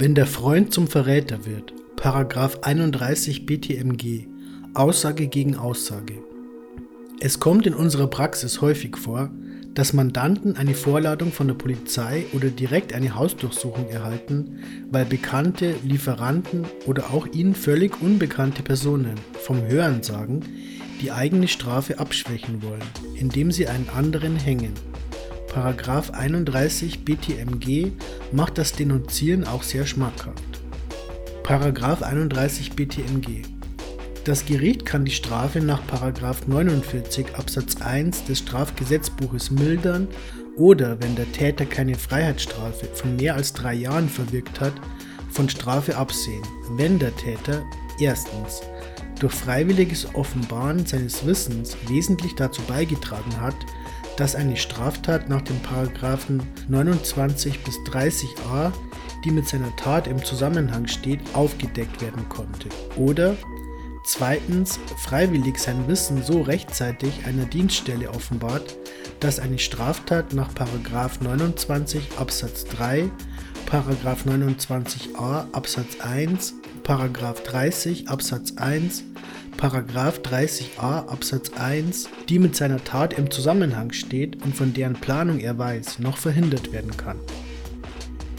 Wenn der Freund zum Verräter wird, Paragraph 31 BTMG, Aussage gegen Aussage. Es kommt in unserer Praxis häufig vor, dass Mandanten eine Vorladung von der Polizei oder direkt eine Hausdurchsuchung erhalten, weil bekannte Lieferanten oder auch ihnen völlig unbekannte Personen vom Hören sagen, die eigene Strafe abschwächen wollen, indem sie einen anderen hängen. Paragraph 31 BTMG macht das Denunzieren auch sehr schmackhaft. Paragraph 31 BTMG das Gericht kann die Strafe nach 49 Absatz 1 des Strafgesetzbuches mildern oder, wenn der Täter keine Freiheitsstrafe von mehr als drei Jahren verwirkt hat, von Strafe absehen, wenn der Täter erstens durch freiwilliges Offenbaren seines Wissens wesentlich dazu beigetragen hat, dass eine Straftat nach den Paragraphen 29 bis 30a, die mit seiner Tat im Zusammenhang steht, aufgedeckt werden konnte. Oder Zweitens freiwillig sein Wissen so rechtzeitig einer Dienststelle offenbart, dass eine Straftat nach 29 Absatz 3, 29a Absatz 1, 30 Absatz 1, 30a Absatz 1, die mit seiner Tat im Zusammenhang steht und von deren Planung er weiß, noch verhindert werden kann.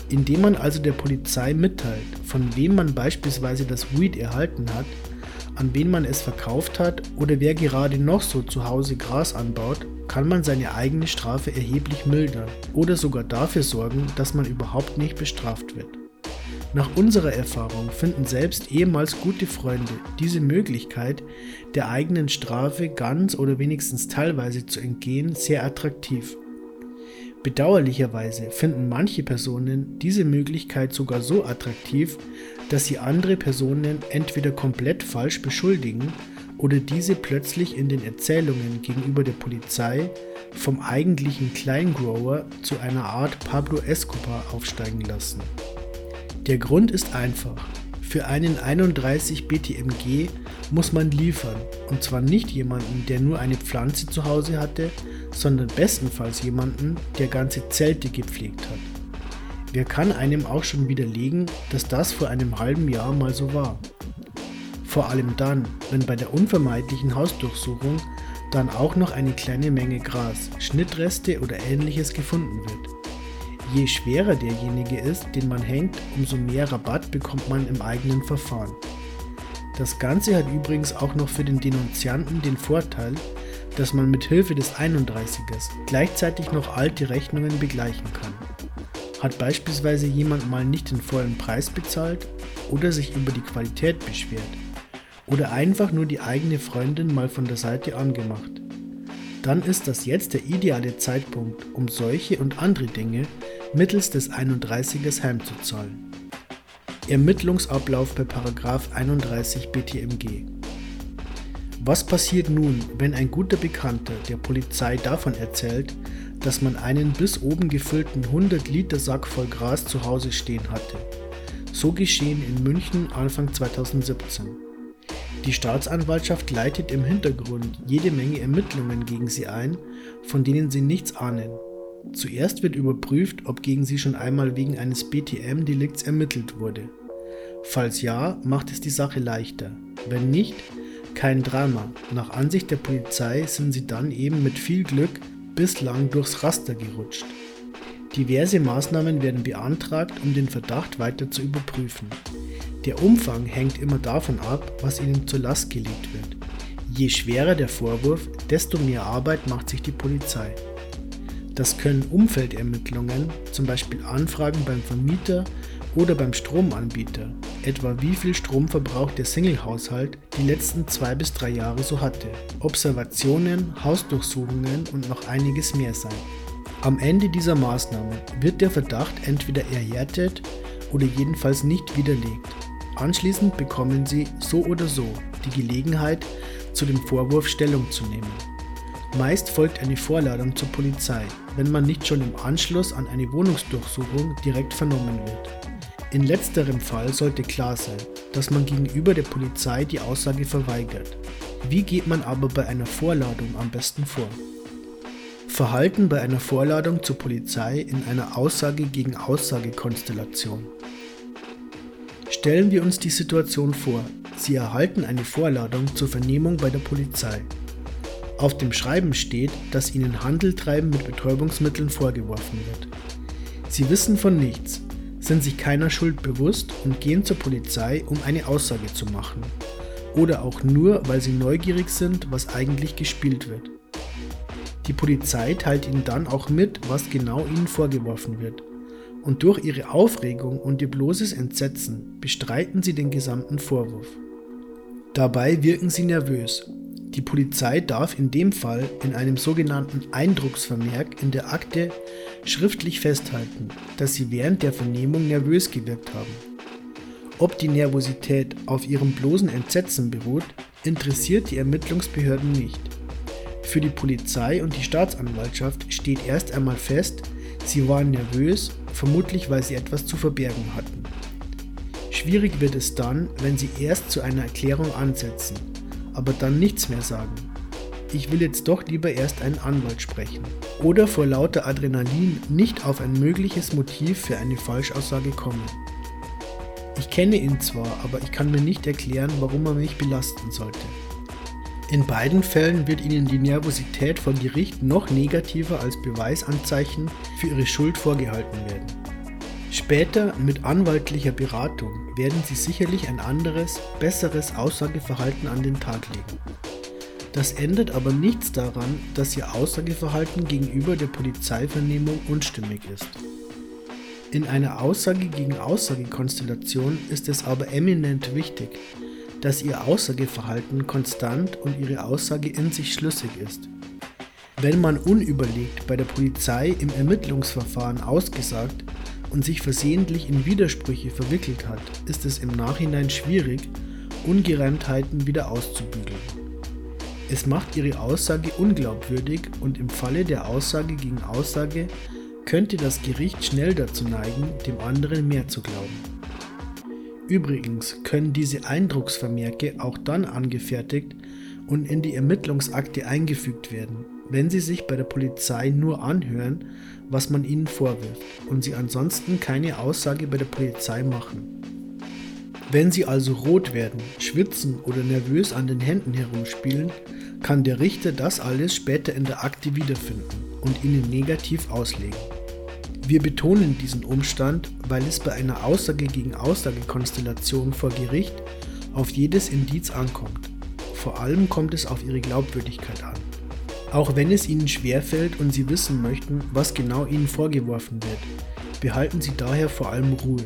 Indem man also der Polizei mitteilt, von wem man beispielsweise das Weed erhalten hat, an wen man es verkauft hat oder wer gerade noch so zu Hause Gras anbaut, kann man seine eigene Strafe erheblich mildern oder sogar dafür sorgen, dass man überhaupt nicht bestraft wird. Nach unserer Erfahrung finden selbst ehemals gute Freunde diese Möglichkeit, der eigenen Strafe ganz oder wenigstens teilweise zu entgehen, sehr attraktiv. Bedauerlicherweise finden manche Personen diese Möglichkeit sogar so attraktiv, dass sie andere Personen entweder komplett falsch beschuldigen oder diese plötzlich in den Erzählungen gegenüber der Polizei vom eigentlichen Kleingrower zu einer Art Pablo Escobar aufsteigen lassen. Der Grund ist einfach. Für einen 31 BTMG muss man liefern und zwar nicht jemanden, der nur eine Pflanze zu Hause hatte, sondern bestenfalls jemanden, der ganze Zelte gepflegt hat. Wer kann einem auch schon widerlegen, dass das vor einem halben Jahr mal so war? Vor allem dann, wenn bei der unvermeidlichen Hausdurchsuchung dann auch noch eine kleine Menge Gras, Schnittreste oder ähnliches gefunden wird. Je schwerer derjenige ist, den man hängt, umso mehr Rabatt bekommt man im eigenen Verfahren. Das Ganze hat übrigens auch noch für den Denunzianten den Vorteil, dass man mit Hilfe des 31ers gleichzeitig noch alte Rechnungen begleichen kann. Hat beispielsweise jemand mal nicht den vollen Preis bezahlt oder sich über die Qualität beschwert oder einfach nur die eigene Freundin mal von der Seite angemacht, dann ist das jetzt der ideale Zeitpunkt, um solche und andere Dinge mittels des 31ers heimzuzahlen. Ermittlungsablauf bei 31 BTMG. Was passiert nun, wenn ein guter Bekannter der Polizei davon erzählt, dass man einen bis oben gefüllten 100 Liter Sack voll Gras zu Hause stehen hatte? So geschehen in München Anfang 2017. Die Staatsanwaltschaft leitet im Hintergrund jede Menge Ermittlungen gegen sie ein, von denen sie nichts ahnen. Zuerst wird überprüft, ob gegen sie schon einmal wegen eines BTM-Delikts ermittelt wurde. Falls ja, macht es die Sache leichter. Wenn nicht, kein Drama. Nach Ansicht der Polizei sind sie dann eben mit viel Glück bislang durchs Raster gerutscht. Diverse Maßnahmen werden beantragt, um den Verdacht weiter zu überprüfen. Der Umfang hängt immer davon ab, was ihnen zur Last gelegt wird. Je schwerer der Vorwurf, desto mehr Arbeit macht sich die Polizei. Das können Umfeldermittlungen, zum Beispiel Anfragen beim Vermieter oder beim Stromanbieter, etwa wie viel Stromverbrauch der Single-Haushalt die letzten zwei bis drei Jahre so hatte, Observationen, Hausdurchsuchungen und noch einiges mehr sein. Am Ende dieser Maßnahmen wird der Verdacht entweder erhärtet oder jedenfalls nicht widerlegt. Anschließend bekommen Sie so oder so die Gelegenheit, zu dem Vorwurf Stellung zu nehmen. Meist folgt eine Vorladung zur Polizei, wenn man nicht schon im Anschluss an eine Wohnungsdurchsuchung direkt vernommen wird. In letzterem Fall sollte klar sein, dass man gegenüber der Polizei die Aussage verweigert. Wie geht man aber bei einer Vorladung am besten vor? Verhalten bei einer Vorladung zur Polizei in einer Aussage gegen Aussage Konstellation. Stellen wir uns die Situation vor. Sie erhalten eine Vorladung zur Vernehmung bei der Polizei. Auf dem Schreiben steht, dass ihnen Handeltreiben mit Betäubungsmitteln vorgeworfen wird. Sie wissen von nichts, sind sich keiner Schuld bewusst und gehen zur Polizei, um eine Aussage zu machen. Oder auch nur, weil sie neugierig sind, was eigentlich gespielt wird. Die Polizei teilt ihnen dann auch mit, was genau ihnen vorgeworfen wird. Und durch ihre Aufregung und ihr bloßes Entsetzen bestreiten sie den gesamten Vorwurf. Dabei wirken sie nervös. Die Polizei darf in dem Fall in einem sogenannten Eindrucksvermerk in der Akte schriftlich festhalten, dass sie während der Vernehmung nervös gewirkt haben. Ob die Nervosität auf ihrem bloßen Entsetzen beruht, interessiert die Ermittlungsbehörden nicht. Für die Polizei und die Staatsanwaltschaft steht erst einmal fest, sie waren nervös, vermutlich weil sie etwas zu verbergen hatten. Schwierig wird es dann, wenn sie erst zu einer Erklärung ansetzen, aber dann nichts mehr sagen. Ich will jetzt doch lieber erst einen Anwalt sprechen. Oder vor lauter Adrenalin nicht auf ein mögliches Motiv für eine Falschaussage kommen. Ich kenne ihn zwar, aber ich kann mir nicht erklären, warum er mich belasten sollte. In beiden Fällen wird ihnen die Nervosität vor Gericht noch negativer als Beweisanzeichen für ihre Schuld vorgehalten werden. Später mit anwaltlicher Beratung werden sie sicherlich ein anderes, besseres Aussageverhalten an den Tag legen. Das ändert aber nichts daran, dass ihr Aussageverhalten gegenüber der Polizeivernehmung unstimmig ist. In einer Aussage gegen Aussage-Konstellation ist es aber eminent wichtig, dass ihr Aussageverhalten konstant und ihre Aussage in sich schlüssig ist. Wenn man unüberlegt bei der Polizei im Ermittlungsverfahren ausgesagt und sich versehentlich in Widersprüche verwickelt hat, ist es im Nachhinein schwierig, Ungereimtheiten wieder auszubügeln. Es macht ihre Aussage unglaubwürdig und im Falle der Aussage gegen Aussage könnte das Gericht schnell dazu neigen, dem anderen mehr zu glauben. Übrigens können diese Eindrucksvermerke auch dann angefertigt und in die Ermittlungsakte eingefügt werden, wenn sie sich bei der Polizei nur anhören, was man ihnen vorwirft und sie ansonsten keine Aussage bei der Polizei machen. Wenn sie also rot werden, schwitzen oder nervös an den Händen herumspielen, kann der Richter das alles später in der Akte wiederfinden und ihnen negativ auslegen. Wir betonen diesen Umstand, weil es bei einer Aussage gegen Aussage-Konstellation vor Gericht auf jedes Indiz ankommt. Vor allem kommt es auf ihre Glaubwürdigkeit an. Auch wenn es Ihnen schwerfällt und Sie wissen möchten, was genau Ihnen vorgeworfen wird, behalten Sie daher vor allem Ruhe.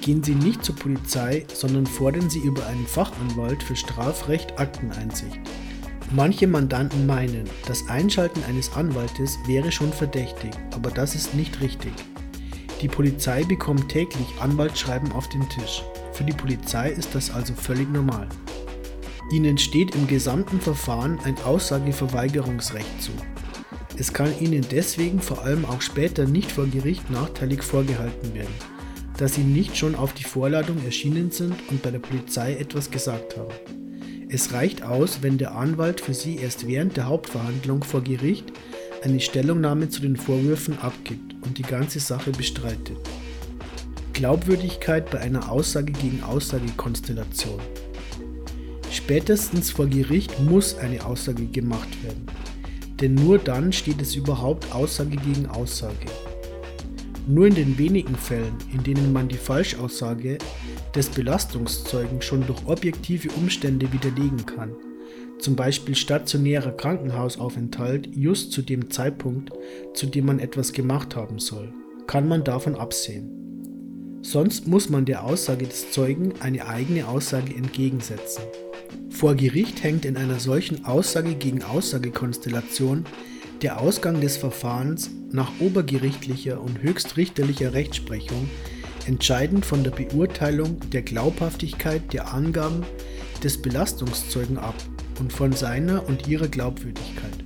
Gehen Sie nicht zur Polizei, sondern fordern Sie über einen Fachanwalt für Strafrecht Akteneinsicht. Manche Mandanten meinen, das Einschalten eines Anwaltes wäre schon verdächtig, aber das ist nicht richtig. Die Polizei bekommt täglich Anwaltsschreiben auf den Tisch. Für die Polizei ist das also völlig normal. Ihnen steht im gesamten Verfahren ein Aussageverweigerungsrecht zu. Es kann Ihnen deswegen vor allem auch später nicht vor Gericht nachteilig vorgehalten werden, dass Sie nicht schon auf die Vorladung erschienen sind und bei der Polizei etwas gesagt haben. Es reicht aus, wenn der Anwalt für Sie erst während der Hauptverhandlung vor Gericht eine Stellungnahme zu den Vorwürfen abgibt und die ganze Sache bestreitet. Glaubwürdigkeit bei einer Aussage gegen Aussage-Konstellation. Spätestens vor Gericht muss eine Aussage gemacht werden, denn nur dann steht es überhaupt Aussage gegen Aussage. Nur in den wenigen Fällen, in denen man die Falschaussage des Belastungszeugen schon durch objektive Umstände widerlegen kann, zum Beispiel stationärer Krankenhausaufenthalt just zu dem Zeitpunkt, zu dem man etwas gemacht haben soll, kann man davon absehen. Sonst muss man der Aussage des Zeugen eine eigene Aussage entgegensetzen. Vor Gericht hängt in einer solchen Aussage gegen Aussage-Konstellation der Ausgang des Verfahrens nach obergerichtlicher und höchstrichterlicher Rechtsprechung entscheidend von der Beurteilung der Glaubhaftigkeit der Angaben des Belastungszeugen ab und von seiner und ihrer Glaubwürdigkeit.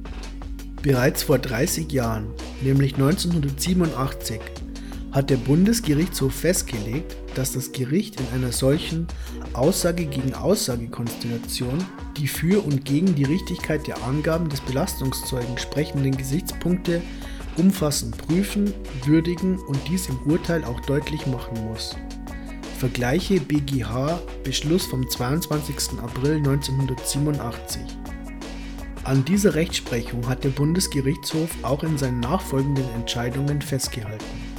Bereits vor 30 Jahren, nämlich 1987, hat der Bundesgerichtshof festgelegt, dass das Gericht in einer solchen Aussage gegen Aussage-Konstellation die für und gegen die Richtigkeit der Angaben des Belastungszeugen sprechenden Gesichtspunkte umfassend prüfen, würdigen und dies im Urteil auch deutlich machen muss. Vergleiche BGH Beschluss vom 22. April 1987. An dieser Rechtsprechung hat der Bundesgerichtshof auch in seinen nachfolgenden Entscheidungen festgehalten.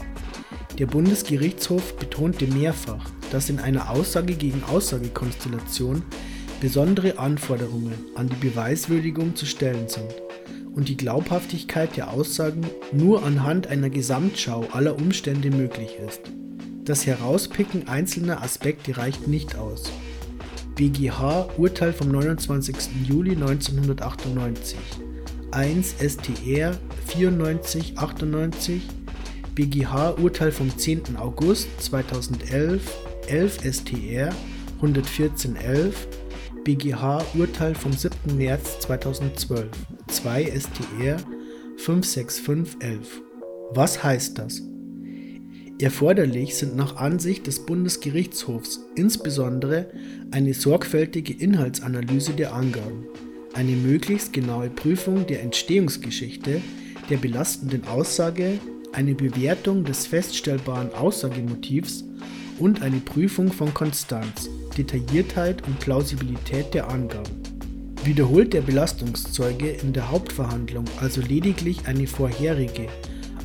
Der Bundesgerichtshof betonte mehrfach, dass in einer Aussage gegen Aussagekonstellation besondere Anforderungen an die Beweiswürdigung zu stellen sind und die Glaubhaftigkeit der Aussagen nur anhand einer Gesamtschau aller Umstände möglich ist. Das Herauspicken einzelner Aspekte reicht nicht aus. BGH Urteil vom 29. Juli 1998 1 STR 94 98 BGH Urteil vom 10. August 2011 11 STR 114 11 BGH Urteil vom 7. März 2012 2 STR 56511 Was heißt das? Erforderlich sind nach Ansicht des Bundesgerichtshofs insbesondere eine sorgfältige Inhaltsanalyse der Angaben, eine möglichst genaue Prüfung der Entstehungsgeschichte der belastenden Aussage, eine Bewertung des feststellbaren Aussagemotivs und eine Prüfung von Konstanz, Detailliertheit und Plausibilität der Angaben. Wiederholt der Belastungszeuge in der Hauptverhandlung also lediglich eine vorherige,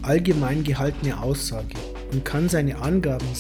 allgemein gehaltene Aussage und kann seine Angaben